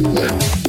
Yeah.